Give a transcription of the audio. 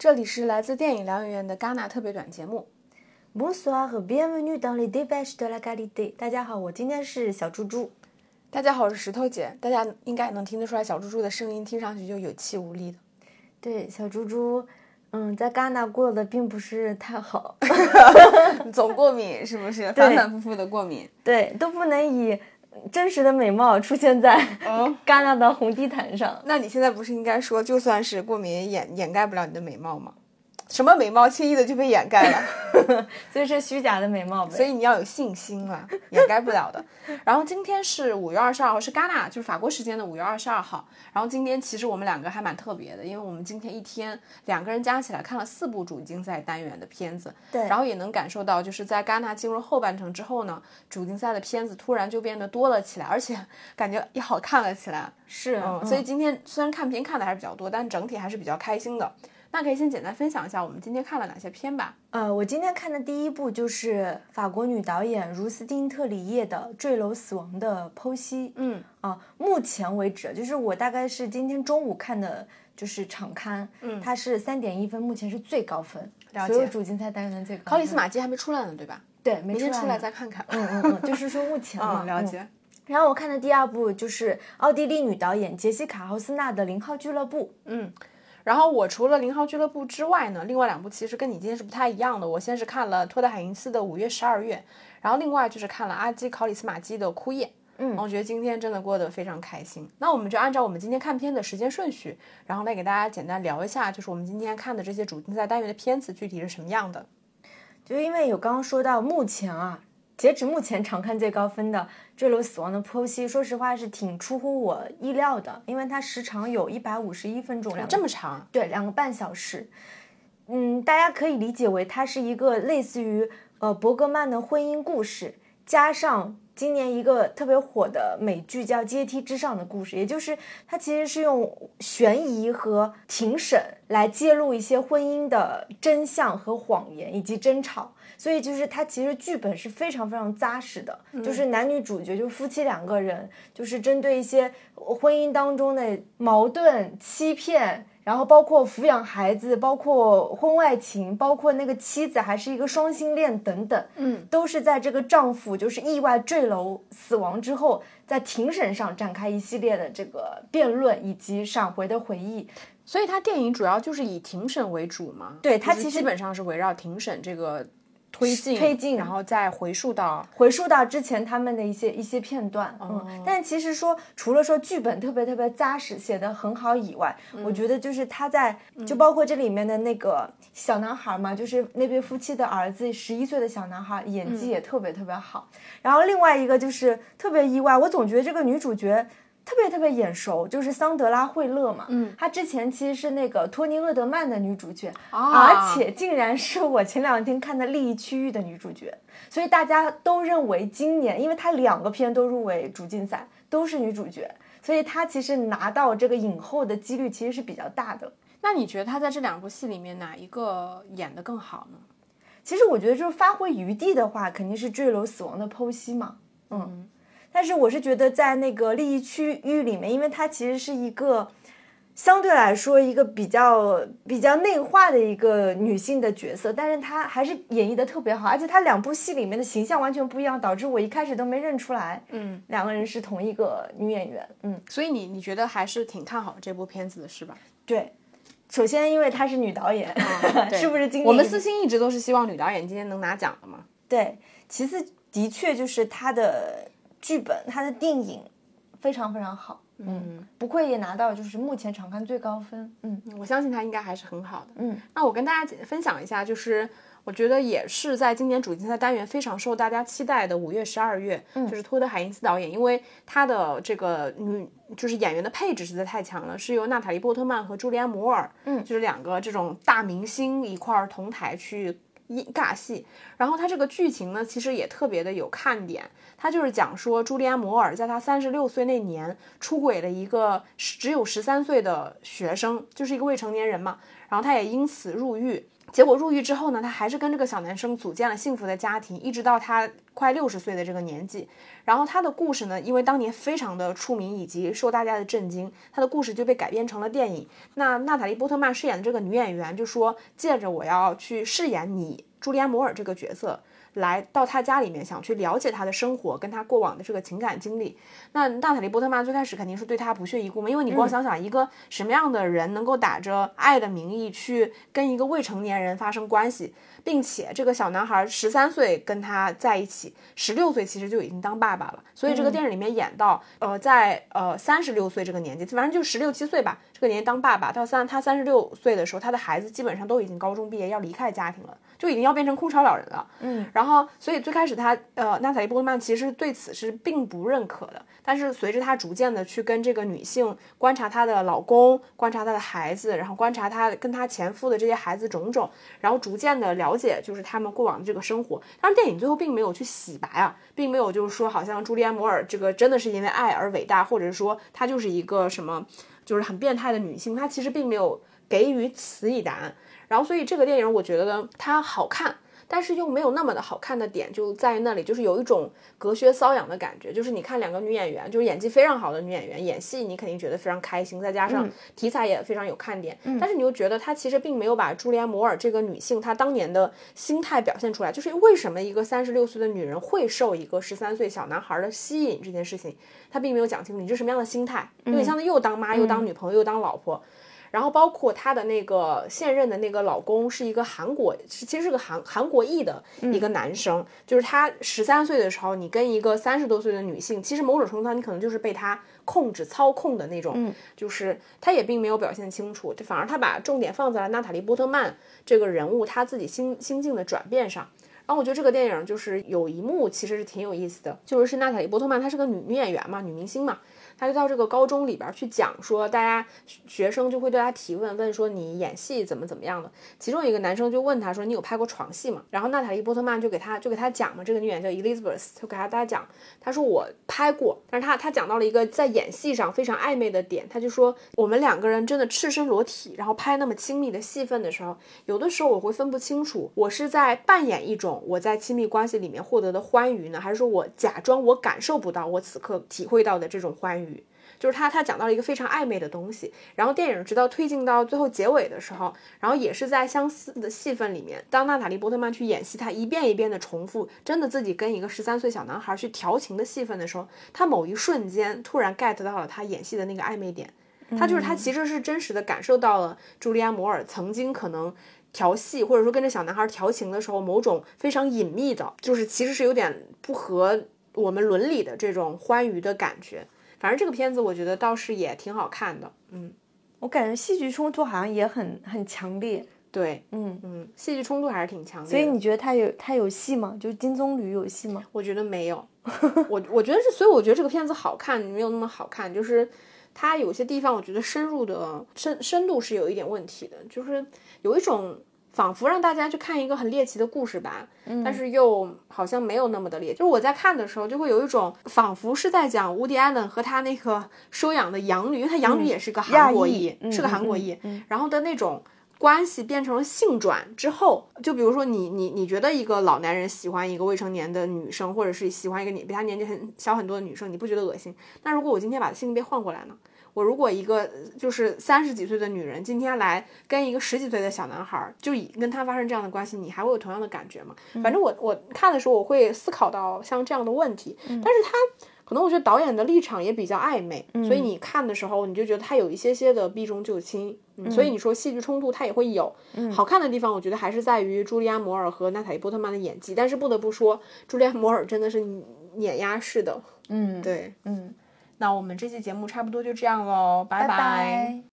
这里是来自电影疗养院的戛纳特别短节目。Bonsoir bienvenue dans les débats de la qualité。大家好，我今天是小猪猪。大家好，我是石头姐。大家应该也能听得出来，小猪猪的声音听上去就有气无力的。对，小猪猪，嗯，在戛纳过得并不是太好，总过敏是不是？反反复复的过敏。对，都不能以真实的美貌出现在嗯 戛纳的红地毯上。那你现在不是应该说，就算是过敏也掩掩盖不了你的美貌吗？什么美貌轻易的就被掩盖了？所以是虚假的美貌呗。所以你要有信心啊，掩盖不了的。然后今天是五月二十二号，是戛纳，就是法国时间的五月二十二号。然后今天其实我们两个还蛮特别的，因为我们今天一天两个人加起来看了四部主竞赛单元的片子，对然后也能感受到，就是在戛纳进入后半程之后呢，主竞赛的片子突然就变得多了起来，而且感觉也好看了起来。是，嗯，所以今天虽然看片看的还是比较多，但整体还是比较开心的。那可以先简单分享一下我们今天看了哪些片吧。呃，我今天看的第一部就是法国女导演茹斯汀特里叶的《坠楼死亡的剖析》。嗯啊，目前为止，就是我大概是今天中午看的，就是场刊，嗯它是三点一分，目前是最高分，了解所有主竞赛单元的最高分。考里斯马基还没出来呢，对吧？对，没明天出来出呢再看看。嗯嗯嗯，就是说目前嘛，嗯，了解。然后我看的第二部就是奥地利女导演杰西卡·豪斯纳的《零号俱乐部》。嗯，然后我除了零号俱乐部之外呢，另外两部其实跟你今天是不太一样的。我先是看了托德海因斯的《五月十二月》，然后另外就是看了阿基考里斯马基的《枯叶》。嗯我觉得今天真的过得非常开心。那我们就按照我们今天看片的时间顺序，然后来给大家简单聊一下，就是我们今天看的这些主竞赛单元的片子具体是什么样的。就因为有刚刚说到，目前啊，截止目前常看最高分的《坠楼死亡的剖析》，说实话是挺出乎我意料的，因为它时长有一百五十一分钟，两个这么长？对，两个半小时。嗯，大家可以理解为它是一个类似于呃伯格曼的婚姻故事，加上今年一个特别火的美剧叫《阶梯之上的故事》，也就是它其实是用悬疑和庭审来揭露一些婚姻的真相和谎言以及争吵。所以就是它其实剧本是非常非常扎实的，就是男女主角就是夫妻两个人，就是针对一些婚姻当中的矛盾、欺骗，然后包括抚养孩子，包括婚外情，包括那个妻子还是一个双性恋等等，嗯，都是在这个丈夫就是意外坠楼死亡之后，在庭审上展开一系列的这个辩论以及闪回的回忆。所以他电影主要就是以庭审为主嘛？对它其实基本上是围绕庭审这个推进，推进。然后再回溯到回溯到之前他们的一些一些片段，哦。嗯，但其实说除了说剧本特别特别扎实，写的很好以外，嗯。我觉得就是他在就包括这里面的那个小男孩嘛，就是那对夫妻的儿子，十一岁的小男孩，演技也特别特别好。然后另外一个就是特别意外，我总觉得这个女主角。特别特别眼熟，就是桑德拉·惠勒嘛，嗯，她之前其实是那个托尼·厄德曼的女主角，啊。而且竟然是我前两天看的《利益区域》的女主角，所以大家都认为今年，因为她两个片都入围主竞赛，都是女主角，所以她其实拿到这个影后的几率其实是比较大的。那你觉得她在这两部戏里面哪一个演得更好呢？其实我觉得就是发挥余地的话，肯定是坠楼死亡的剖析嘛，嗯。但是我是觉得在那个利益区域里面，因为它其实是一个相对来说一个比较比较内化的一个女性的角色，但是她还是演绎的特别好，而且她两部戏里面的形象完全不一样，导致我一开始都没认出来，嗯，两个人是同一个女演员，嗯，所以你你觉得还是挺看好这部片子的是吧？对。首先，因为她是女导演，啊是不是今年我们私心一直都是希望女导演今天能拿奖的嘛？对，其次的确就是她的剧本，他的电影非常非常好，嗯，不愧也拿到就是目前场刊最高分，嗯我相信他应该还是很好的。嗯，那我跟大家分享一下，就是我觉得也是在今年主竞赛单元非常受大家期待的五月、十二月，嗯就是托德海因斯导演，因为他的这个女就是演员的配置实在太强了，是由娜塔莉波特曼和朱莉安摩尔，嗯就是两个这种大明星一块儿同台去。一尬戏，然后它这个剧情呢，其实也特别的有看点。它就是讲说，朱莉安·摩尔在她三十六岁那年出轨了一个只有十三岁的学生，就是一个未成年人嘛。然后她也因此入狱。结果入狱之后呢，他还是跟这个小男生组建了幸福的家庭，一直到他快六十岁的这个年纪。然后他的故事呢，因为当年非常的出名以及受大家的震惊，他的故事就被改编成了电影。那娜塔莉波特曼饰演的这个女演员就说：“借着我要去饰演你朱莉安摩尔这个角色。”来到他家里面，想去了解他的生活，跟他过往的这个情感经历。那娜塔莉波特曼最开始肯定是对他不屑一顾嘛，因为你光想想一个什么样的人能够打着爱的名义去跟一个未成年人发生关系，并且这个小男孩十三岁跟他在一起，十六岁其实就已经当爸爸了。所以这个电影里面演到，呃，在呃三十六岁这个年纪，反正就十六七岁吧，这个年纪当爸爸，到三他三十六岁的时候，他的孩子基本上都已经高中毕业，要离开家庭了。就已经要变成空巢老人了，嗯，然后所以最开始他呃，娜塔莉波特曼其实对此是并不认可的，但是随着他逐渐的去跟这个女性观察她的老公，观察她的孩子，然后观察她跟她前夫的这些孩子种种，然后逐渐的了了解就是他们过往的这个生活。但是，电影最后并没有去洗白啊，并没有就是说好像朱莉安摩尔这个真的是因为爱而伟大，或者说她就是一个什么就是很变态的女性，她其实并没有给予此一答案。然后，所以这个电影我觉得，它好看，但是又没有那么的好看的点就在于那里，就是有一种隔靴搔痒的感觉。就是你看两个女演员，就是演技非常好的女演员演戏，你肯定觉得非常开心，再加上题材也非常有看点。但是你又觉得她其实并没有把朱莉安·摩尔这个女性她当年的心态表现出来。就是为什么一个三十六岁的女人会受一个十三岁小男孩的吸引这件事情，她并没有讲清楚。你是什么样的心态？有点像又当妈又当女朋友又当老婆。然后包括她的那个现任的那个老公是一个韩国，其实是个韩韩国裔的一个男生，就是他十三岁的时候，你跟一个三十多岁的女性，其实某种程度上你可能就是被他控制操控的那种，就是他也并没有表现清楚，反而他把重点放在了娜塔莉波特曼这个人物他自己心心境的转变上。然后我觉得这个电影就是有一幕其实是挺有意思的，就是是娜塔莉波特曼她是个女女演员嘛，女明星嘛。她就到这个高中里边去讲说，大家学生就会对她提问，问说你演戏怎么怎么样的。其中一个男生就问他说，你有拍过床戏吗？然后娜塔莉波特曼就给她就给她讲嘛，这个女演员叫 Elizabeth，就给她大家讲，他说我拍过，但是他他讲到了一个在演戏上非常暧昧的点，他就说我们两个人真的赤身裸体，然后拍那么亲密的戏份的时候，有的时候我会分不清楚，我是在扮演一种我在亲密关系里面获得的欢愉呢，还是说我假装我感受不到我此刻体会到的这种欢愉。就是他，他讲到了一个非常暧昧的东西，然后电影直到推进到最后结尾的时候，然后也是在相似的戏份里面，当娜塔莉波特曼去演戏，她一遍一遍的重复，真的自己跟一个十三岁小男孩去调情的戏份的时候，他某一瞬间突然 get 到了他演戏的那个暧昧点，他就是他其实是真实的感受到了朱莉安摩尔曾经可能调戏或者说跟着小男孩调情的时候，某种非常隐秘的，就是其实是有点不合我们伦理的这种欢愉的感觉。反正这个片子我觉得倒是也挺好看的，嗯，我感觉戏剧冲突好像也很很强烈，对，嗯嗯，戏剧冲突还是挺强烈。所以你觉得他有他有戏吗？就金棕榈有戏吗？我觉得没有，我我觉得是，所以我觉得这个片子好看没有那么好看，就是它有些地方我觉得深入的深深度是有一点问题的，就是有一种。仿佛让大家去看一个很猎奇的故事吧，但是又好像没有那么的猎。就是我在看的时候，就会有一种仿佛是在讲乌迪安伦和他那个收养的养女，因为他养女也是个韩国裔，是个韩国裔，然后的那种关系变成了性转之后，就比如说你你你觉得一个老男人喜欢一个未成年的女生，或者是喜欢一个你比他年纪很小很多的女生，你不觉得恶心？那如果我今天把性别换过来呢？我如果一个就是三十几岁的女人，今天来跟一个十几岁的小男孩，就以跟他发生这样的关系，你还会有同样的感觉吗？反正我我看的时候，我会思考到像这样的问题。但是他可能我觉得导演的立场也比较暧昧，所以你看的时候，你就觉得他有一些些的避重就轻。所以你说戏剧冲突，它也会有。好看的地方，我觉得还是在于朱莉安·摩尔和娜塔莉·波特曼的演技。但是不得不说，朱莉安·摩尔真的是碾压式的。嗯，对，嗯。那我们这期节目差不多就这样喽，拜拜。